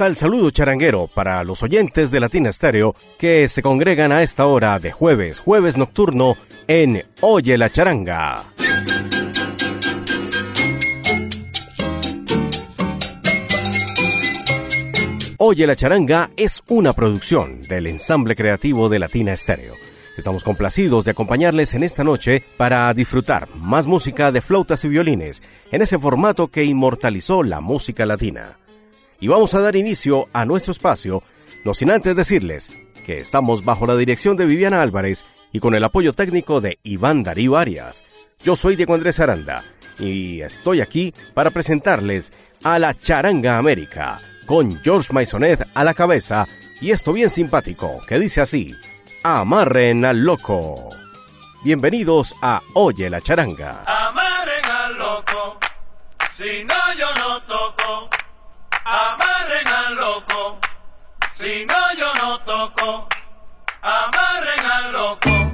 al saludo charanguero para los oyentes de Latina Estéreo que se congregan a esta hora de jueves, jueves nocturno en Oye la Charanga. Oye la Charanga es una producción del ensamble creativo de Latina Estéreo. Estamos complacidos de acompañarles en esta noche para disfrutar más música de flautas y violines en ese formato que inmortalizó la música latina y vamos a dar inicio a nuestro espacio, no sin antes decirles que estamos bajo la dirección de Viviana Álvarez y con el apoyo técnico de Iván Darío Arias. Yo soy Diego Andrés Aranda y estoy aquí para presentarles a la Charanga América con George Maisonet a la cabeza y esto bien simpático que dice así: Amarren al loco. Bienvenidos a Oye la Charanga. Amarren al loco, si no yo no toco amarren al loco, si no yo no toco, amarren al loco,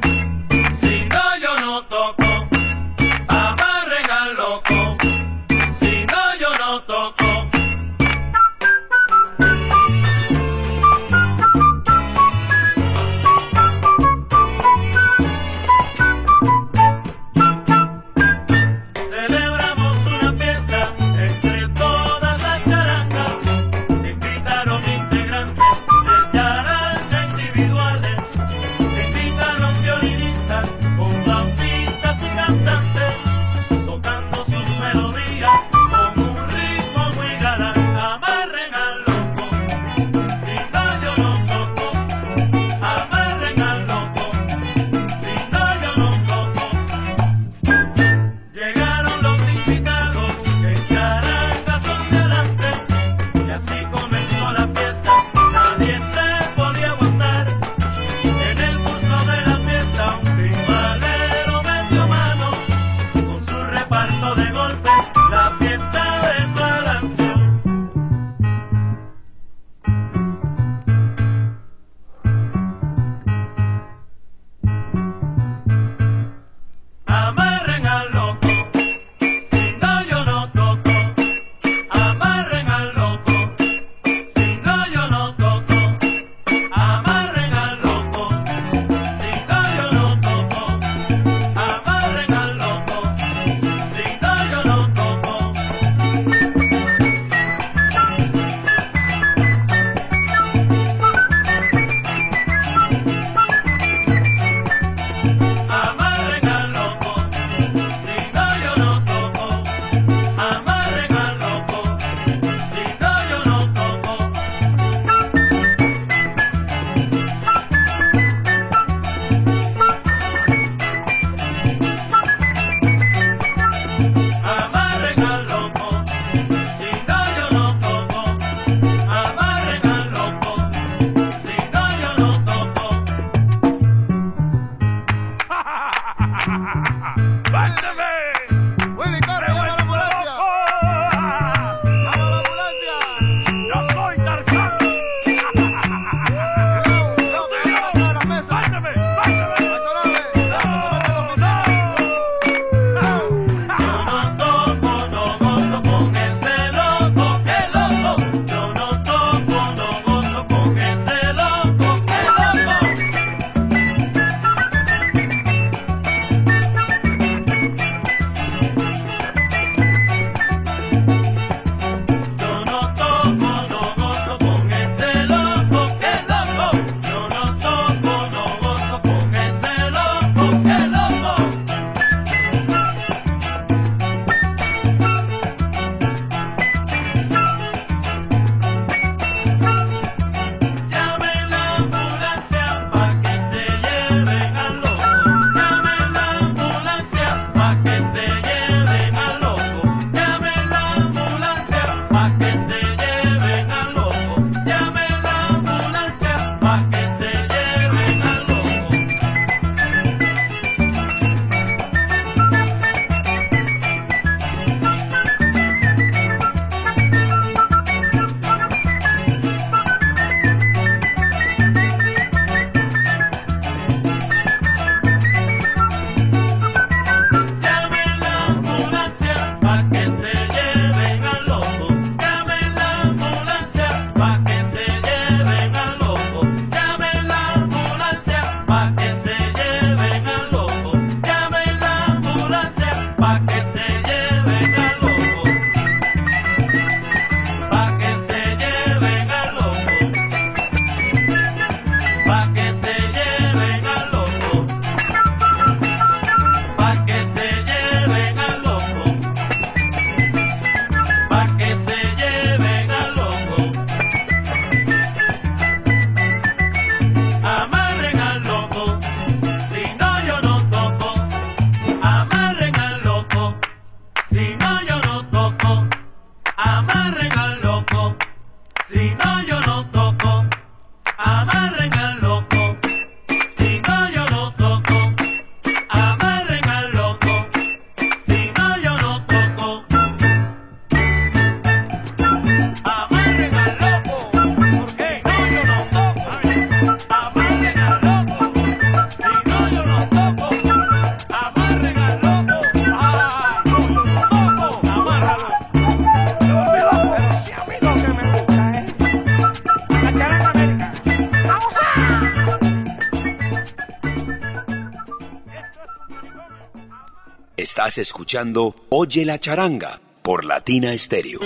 Estás escuchando Oye la charanga por Latina Stereo.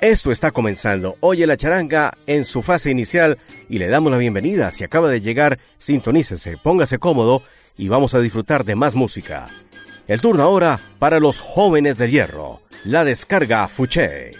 Esto está comenzando. Oye la charanga en su fase inicial y le damos la bienvenida. Si acaba de llegar, sintonícese, póngase cómodo y vamos a disfrutar de más música. El turno ahora para los jóvenes de hierro. La descarga Fuché.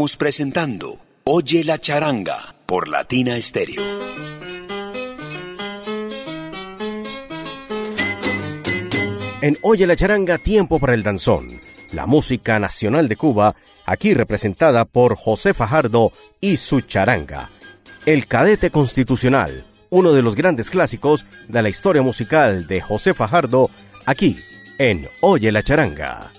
Presentando Oye la charanga por Latina Stereo. En Oye la charanga, tiempo para el danzón. La música nacional de Cuba, aquí representada por José Fajardo y su charanga. El cadete constitucional, uno de los grandes clásicos de la historia musical de José Fajardo, aquí en Oye la charanga.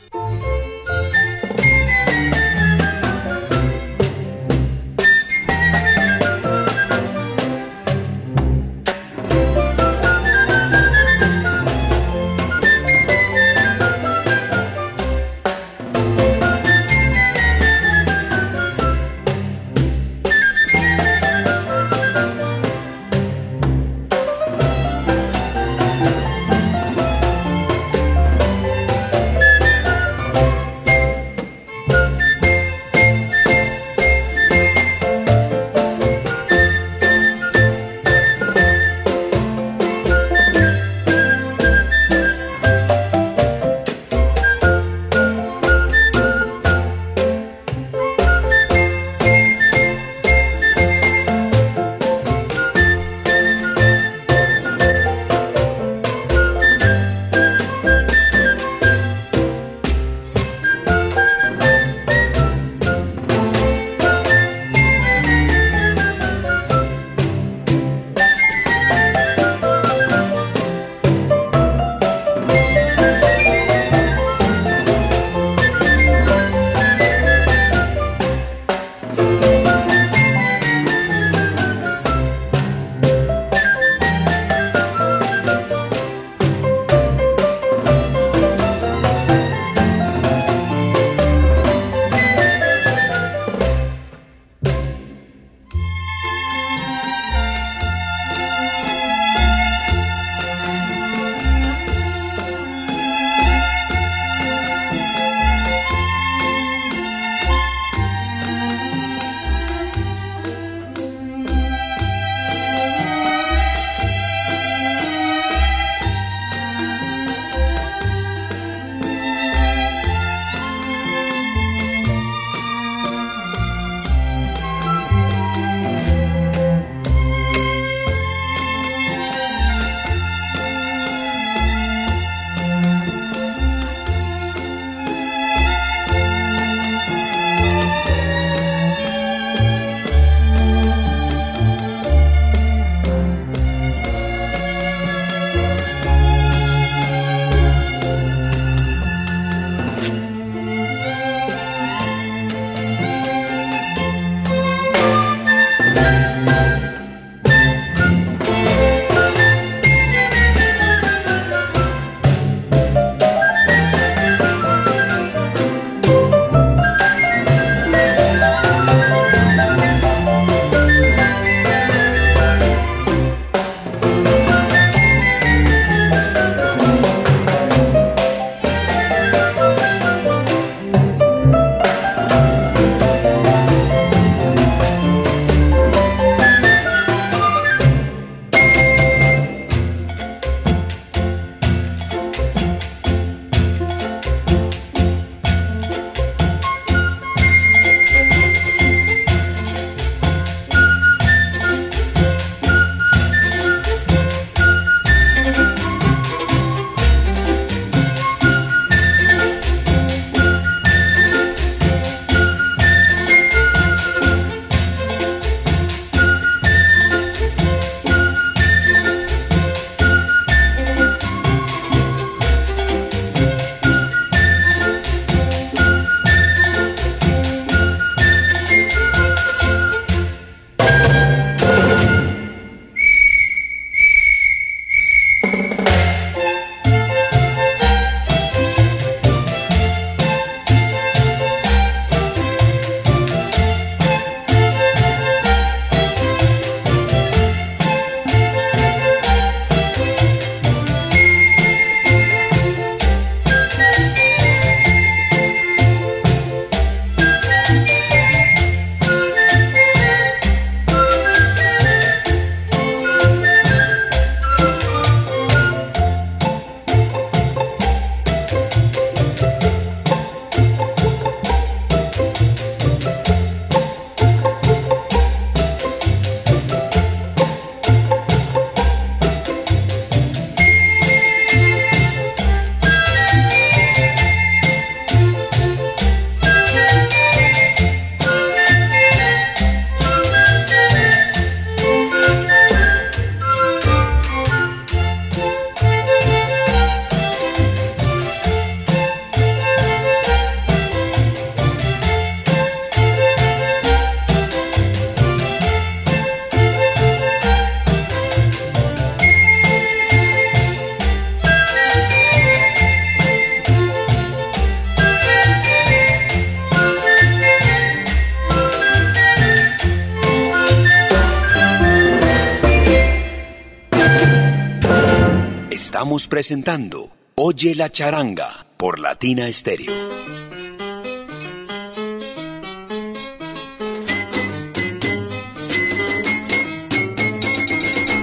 Estamos presentando Oye la charanga por Latina Estéreo.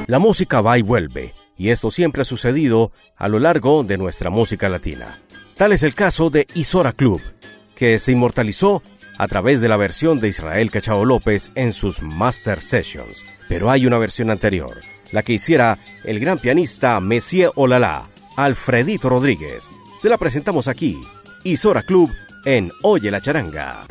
La música va y vuelve, y esto siempre ha sucedido a lo largo de nuestra música latina. Tal es el caso de Isora Club, que se inmortalizó a través de la versión de Israel Cachao López en sus Master Sessions. Pero hay una versión anterior, la que hiciera el gran pianista Messier Olala, Alfredito Rodríguez. Se la presentamos aquí, Isora Club, en Oye la Charanga.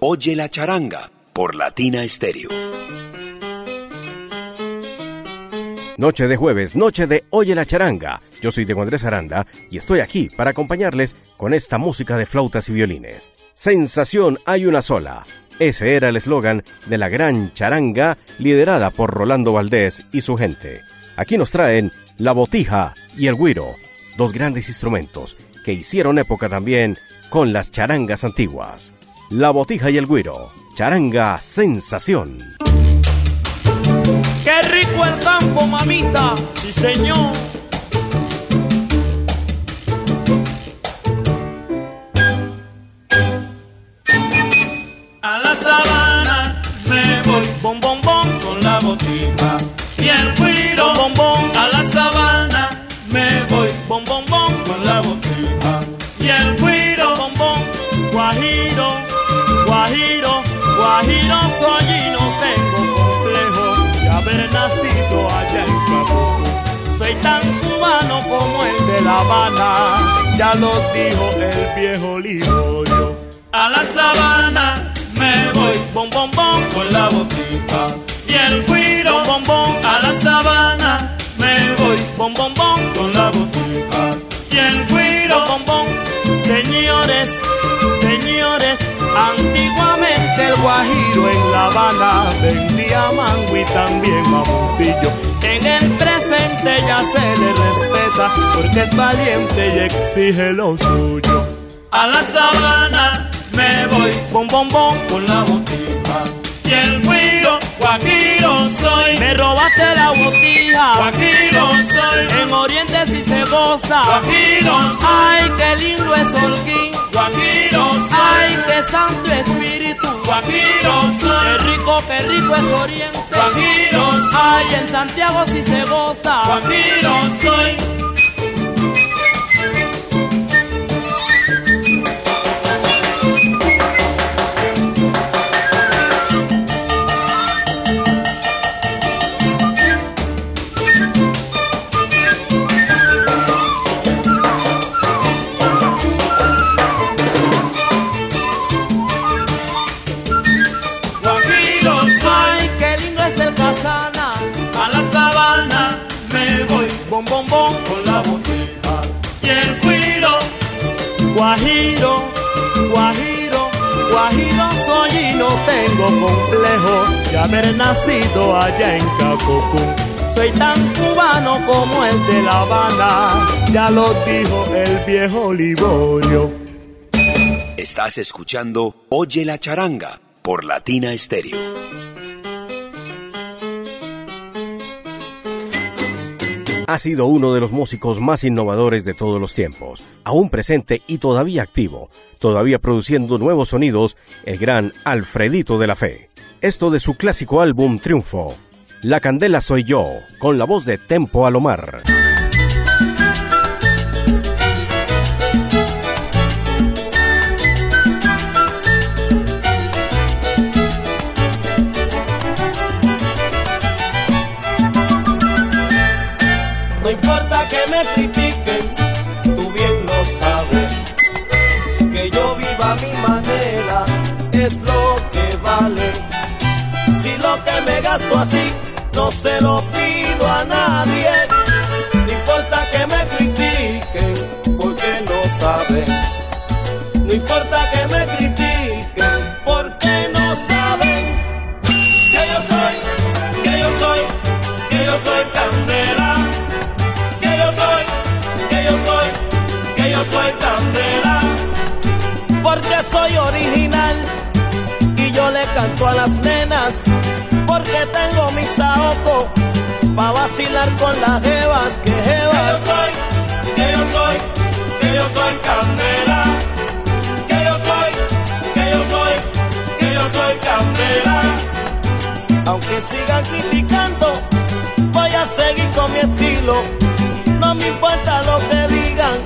Oye la charanga por Latina Stereo. Noche de jueves, noche de Oye la charanga. Yo soy Diego Andrés Aranda y estoy aquí para acompañarles con esta música de flautas y violines. Sensación hay una sola. Ese era el eslogan de la gran charanga liderada por Rolando Valdés y su gente. Aquí nos traen la botija y el guiro, dos grandes instrumentos que hicieron época también con las charangas antiguas. La botija y el guiro, charanga sensación. Qué rico el campo, mamita, sí señor. Dijo el viejo Liborio. A la sabana me voy, bom bom bom, con la botija y el cuiro, bom. A la sabana me voy, bom bom bom, con la botija y el cuiro, bom. Señores, señores, antiguamente el guajiro en La Habana vendía mango y también mamoncillo. En el presente ya se le respeta porque es valiente y exige lo suyo. A la sabana me voy, bom bom bom, con la botija. Y el guiro, guajiro soy. Me robaste la botija, guajiro soy. En Oriente si se goza, guajiro soy. Ay, qué lindo es Holguín, guajiro soy. Ay, qué santo espíritu, guajiro soy. Qué rico, qué rico es Oriente, guajiro soy. Ay, en Santiago si se goza, guajiro soy. Haber nacido allá en Cacocún. Soy tan cubano como el de La Habana, ya lo dijo el viejo Liborio. Estás escuchando Oye la charanga por Latina Estéreo. ha sido uno de los músicos más innovadores de todos los tiempos, aún presente y todavía activo, todavía produciendo nuevos sonidos, el gran Alfredito de la Fe. Esto de su clásico álbum Triunfo, La Candela Soy Yo, con la voz de Tempo Alomar. No se lo pido a nadie. No importa que me critiquen porque no saben. No importa que me critiquen porque no saben. Que yo soy, que yo soy, que yo soy candela que yo soy, que yo soy, que yo soy candela. Porque soy original y yo le canto a las nenas. Porque tengo mi saoco pa' vacilar con las jevas, que jevas. Que yo soy, que yo soy, que yo soy candela. Que yo soy, que yo soy, que yo soy candela. Aunque sigan criticando, voy a seguir con mi estilo. No me importa lo que digan,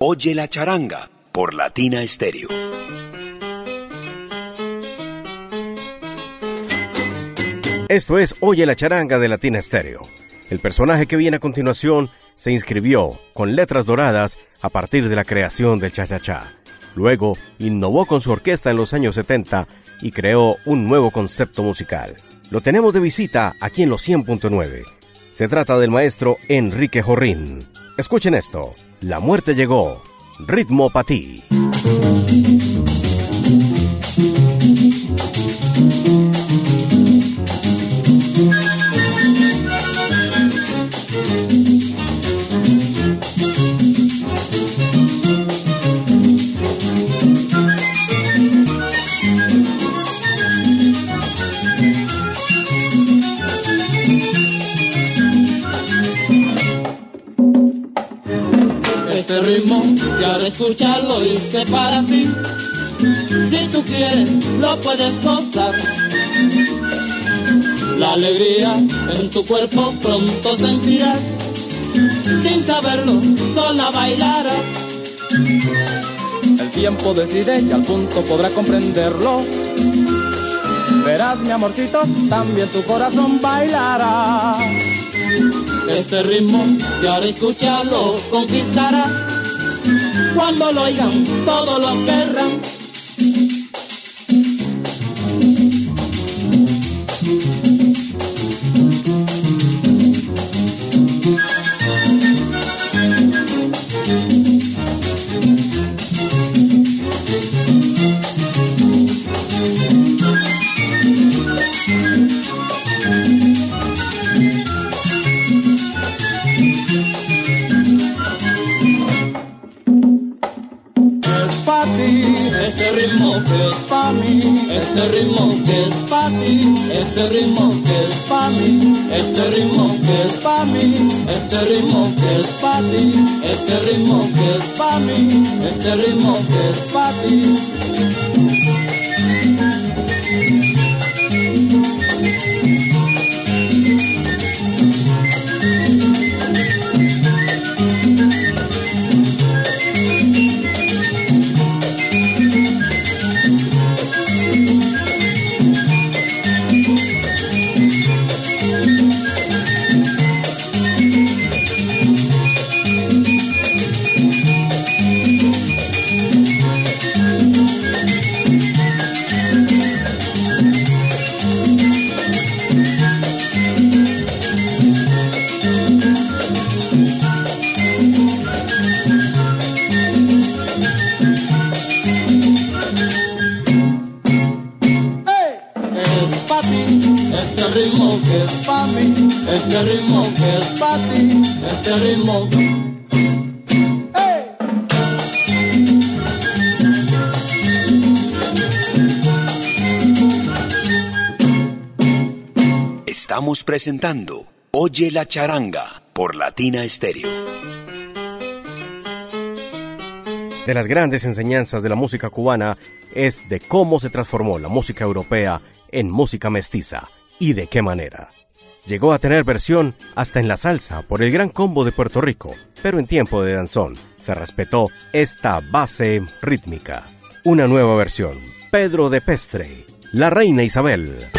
Oye la charanga por Latina Stereo. Esto es Oye la charanga de Latina Stereo. El personaje que viene a continuación se inscribió con letras doradas a partir de la creación del cha-cha-cha. Luego innovó con su orquesta en los años 70 y creó un nuevo concepto musical. Lo tenemos de visita aquí en los 100.9. Se trata del maestro Enrique Jorrín. Escuchen esto. La muerte llegó. Ritmo para ti. Quiero escucharlo hice para ti. Si tú quieres, lo puedes gozar. La alegría en tu cuerpo pronto sentirás. Sin saberlo, sola bailarás. El tiempo decide y al punto podrá comprenderlo. Verás, mi amorcito, también tu corazón bailará. Este ritmo, y ahora escucharlo, conquistará. Cuando lo oigan, todos lo querrán. Es pa' mí, este ritmo que es pa' ti, este ritmo que es pa' mí, este ritmo que es pa' mí, este ritmo que es pa' ti, este ritmo que es pa' mí, este ritmo que es pa' ti. Presentando Oye la charanga por Latina Stereo. De las grandes enseñanzas de la música cubana es de cómo se transformó la música europea en música mestiza y de qué manera. Llegó a tener versión hasta en la salsa por el gran combo de Puerto Rico, pero en tiempo de danzón se respetó esta base rítmica. Una nueva versión, Pedro de Pestre, la reina Isabel.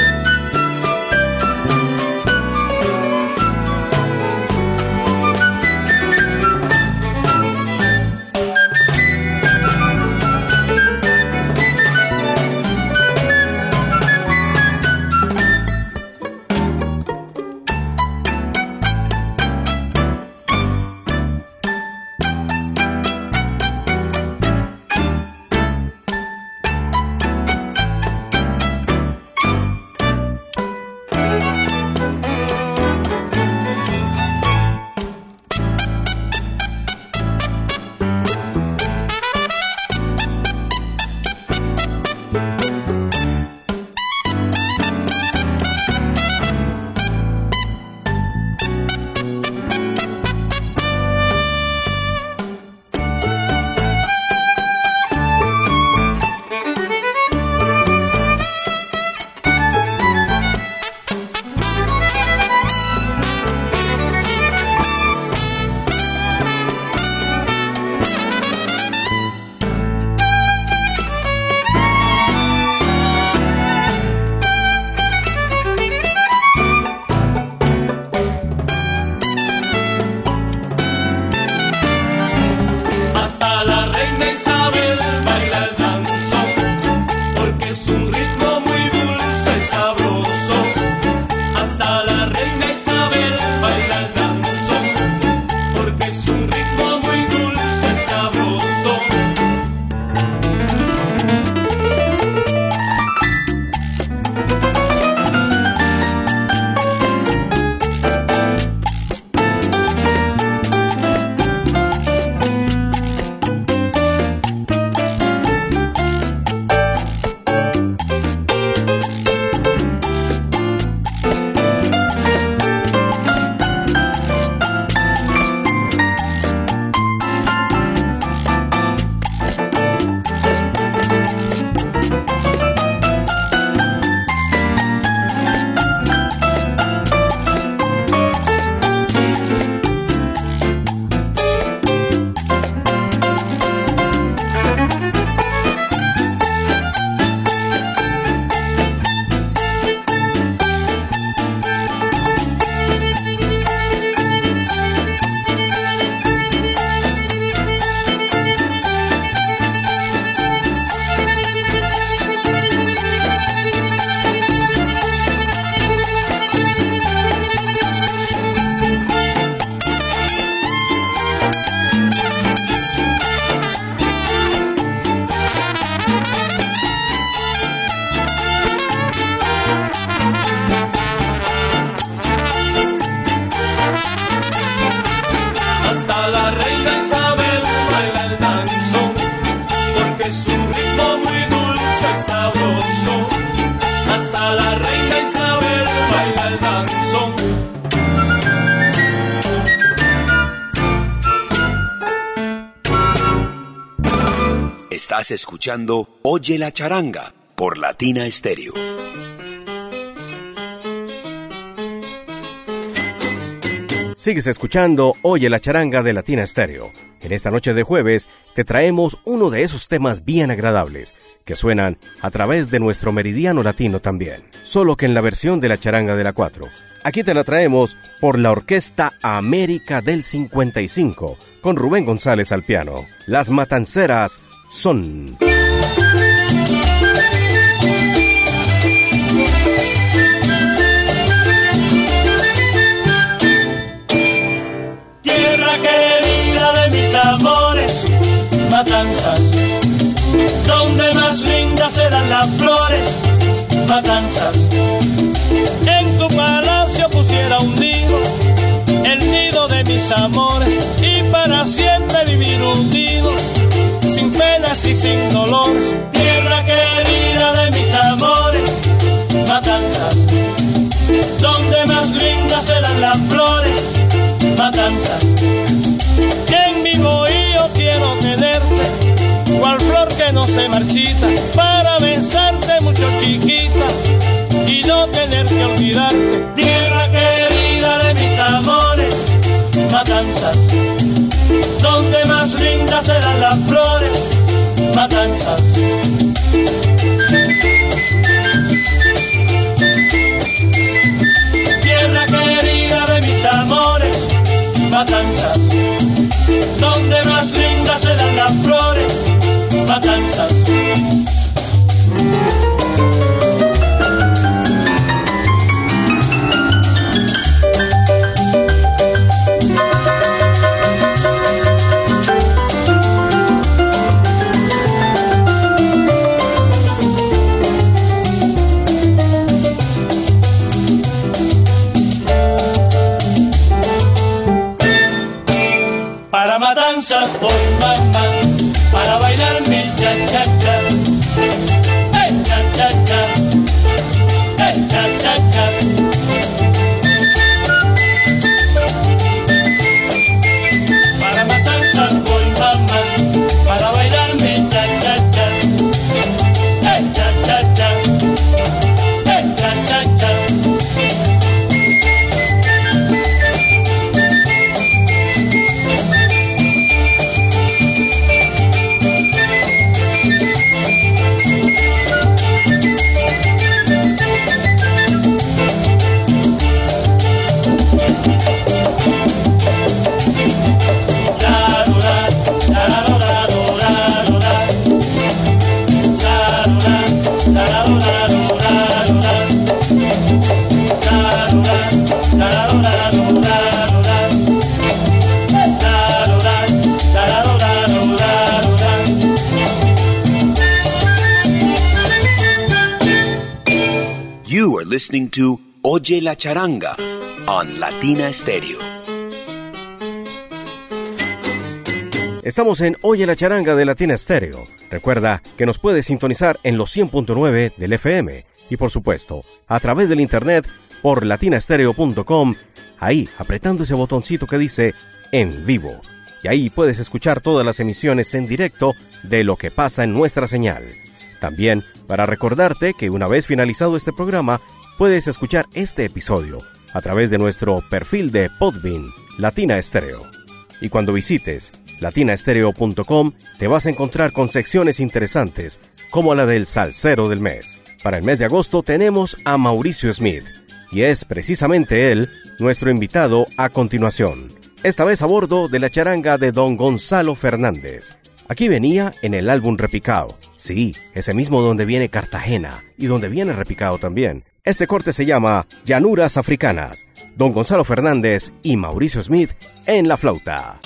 que es un ritmo muy dulce y sabroso. Hasta la reina Isabel baila el danzón. Estás escuchando Oye la charanga por Latina Estéreo. Sigues escuchando Oye la charanga de Latina Estéreo. En esta noche de jueves te traemos uno de esos temas bien agradables que suenan a través de nuestro meridiano latino también, solo que en la versión de la charanga de la 4. Aquí te la traemos por la Orquesta América del 55, con Rubén González al piano. Las Matanceras son... las flores, matanzas. En tu palacio pusiera un nido, el nido de mis amores, y para siempre vivir unidos, sin penas y sin dolores. Tierra querida de mis amores, matanzas, donde más lindas eran las flores, matanzas. En mi bohío quiero tenerte, cual flor que no se marchita, mucho chiquita y no tener que olvidarte. Listening to Oye la charanga on Latina Stereo. Estamos en Oye la charanga de Latina Stereo. Recuerda que nos puedes sintonizar en los 100.9 del FM y por supuesto a través del internet por latinastereo.com, ahí apretando ese botoncito que dice en vivo. Y ahí puedes escuchar todas las emisiones en directo de lo que pasa en nuestra señal. También para recordarte que una vez finalizado este programa, puedes escuchar este episodio a través de nuestro perfil de Podbean Latina Estéreo. Y cuando visites latinaestereo.com te vas a encontrar con secciones interesantes como la del Salsero del Mes. Para el mes de agosto tenemos a Mauricio Smith y es precisamente él nuestro invitado a continuación. Esta vez a bordo de la charanga de don Gonzalo Fernández. Aquí venía en el álbum Repicao. Sí, ese mismo donde viene Cartagena y donde viene Repicao también. Este corte se llama Llanuras Africanas. Don Gonzalo Fernández y Mauricio Smith en la flauta.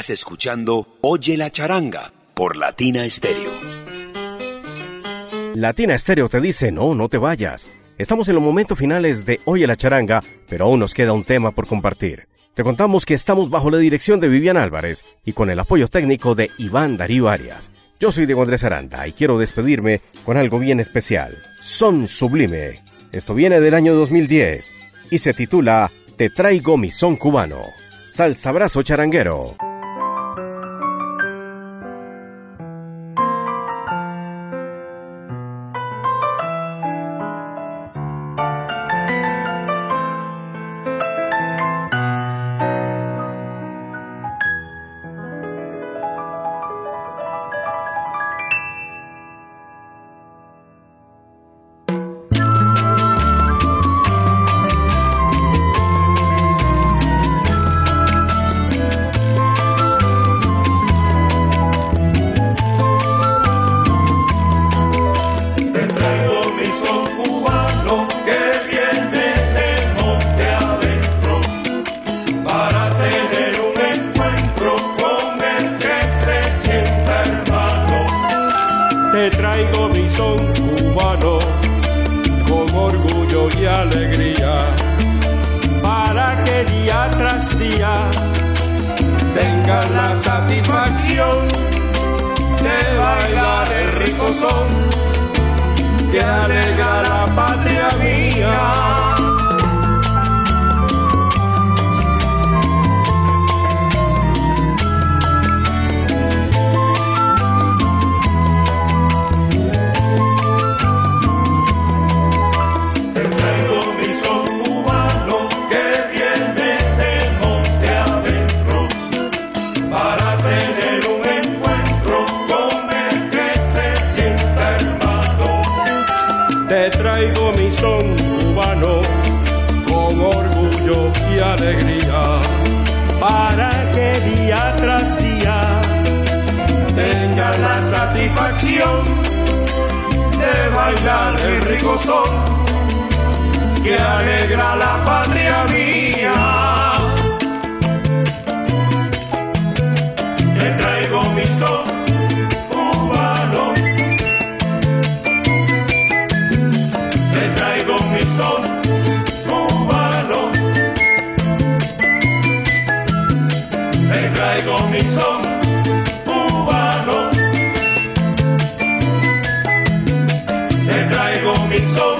Estás escuchando Oye la charanga por Latina Stereo. Latina Stereo te dice, no, no te vayas. Estamos en los momentos finales de Oye la charanga, pero aún nos queda un tema por compartir. Te contamos que estamos bajo la dirección de Vivian Álvarez y con el apoyo técnico de Iván Darío Arias. Yo soy Diego Andrés Aranda y quiero despedirme con algo bien especial. Son Sublime. Esto viene del año 2010 y se titula Te traigo mi son cubano. Salsa Brazo Charanguero. de bailar el rico sol que alegra la patria mía. Te traigo mi sol cubano, te traigo mi sol cubano, te traigo mi sol. so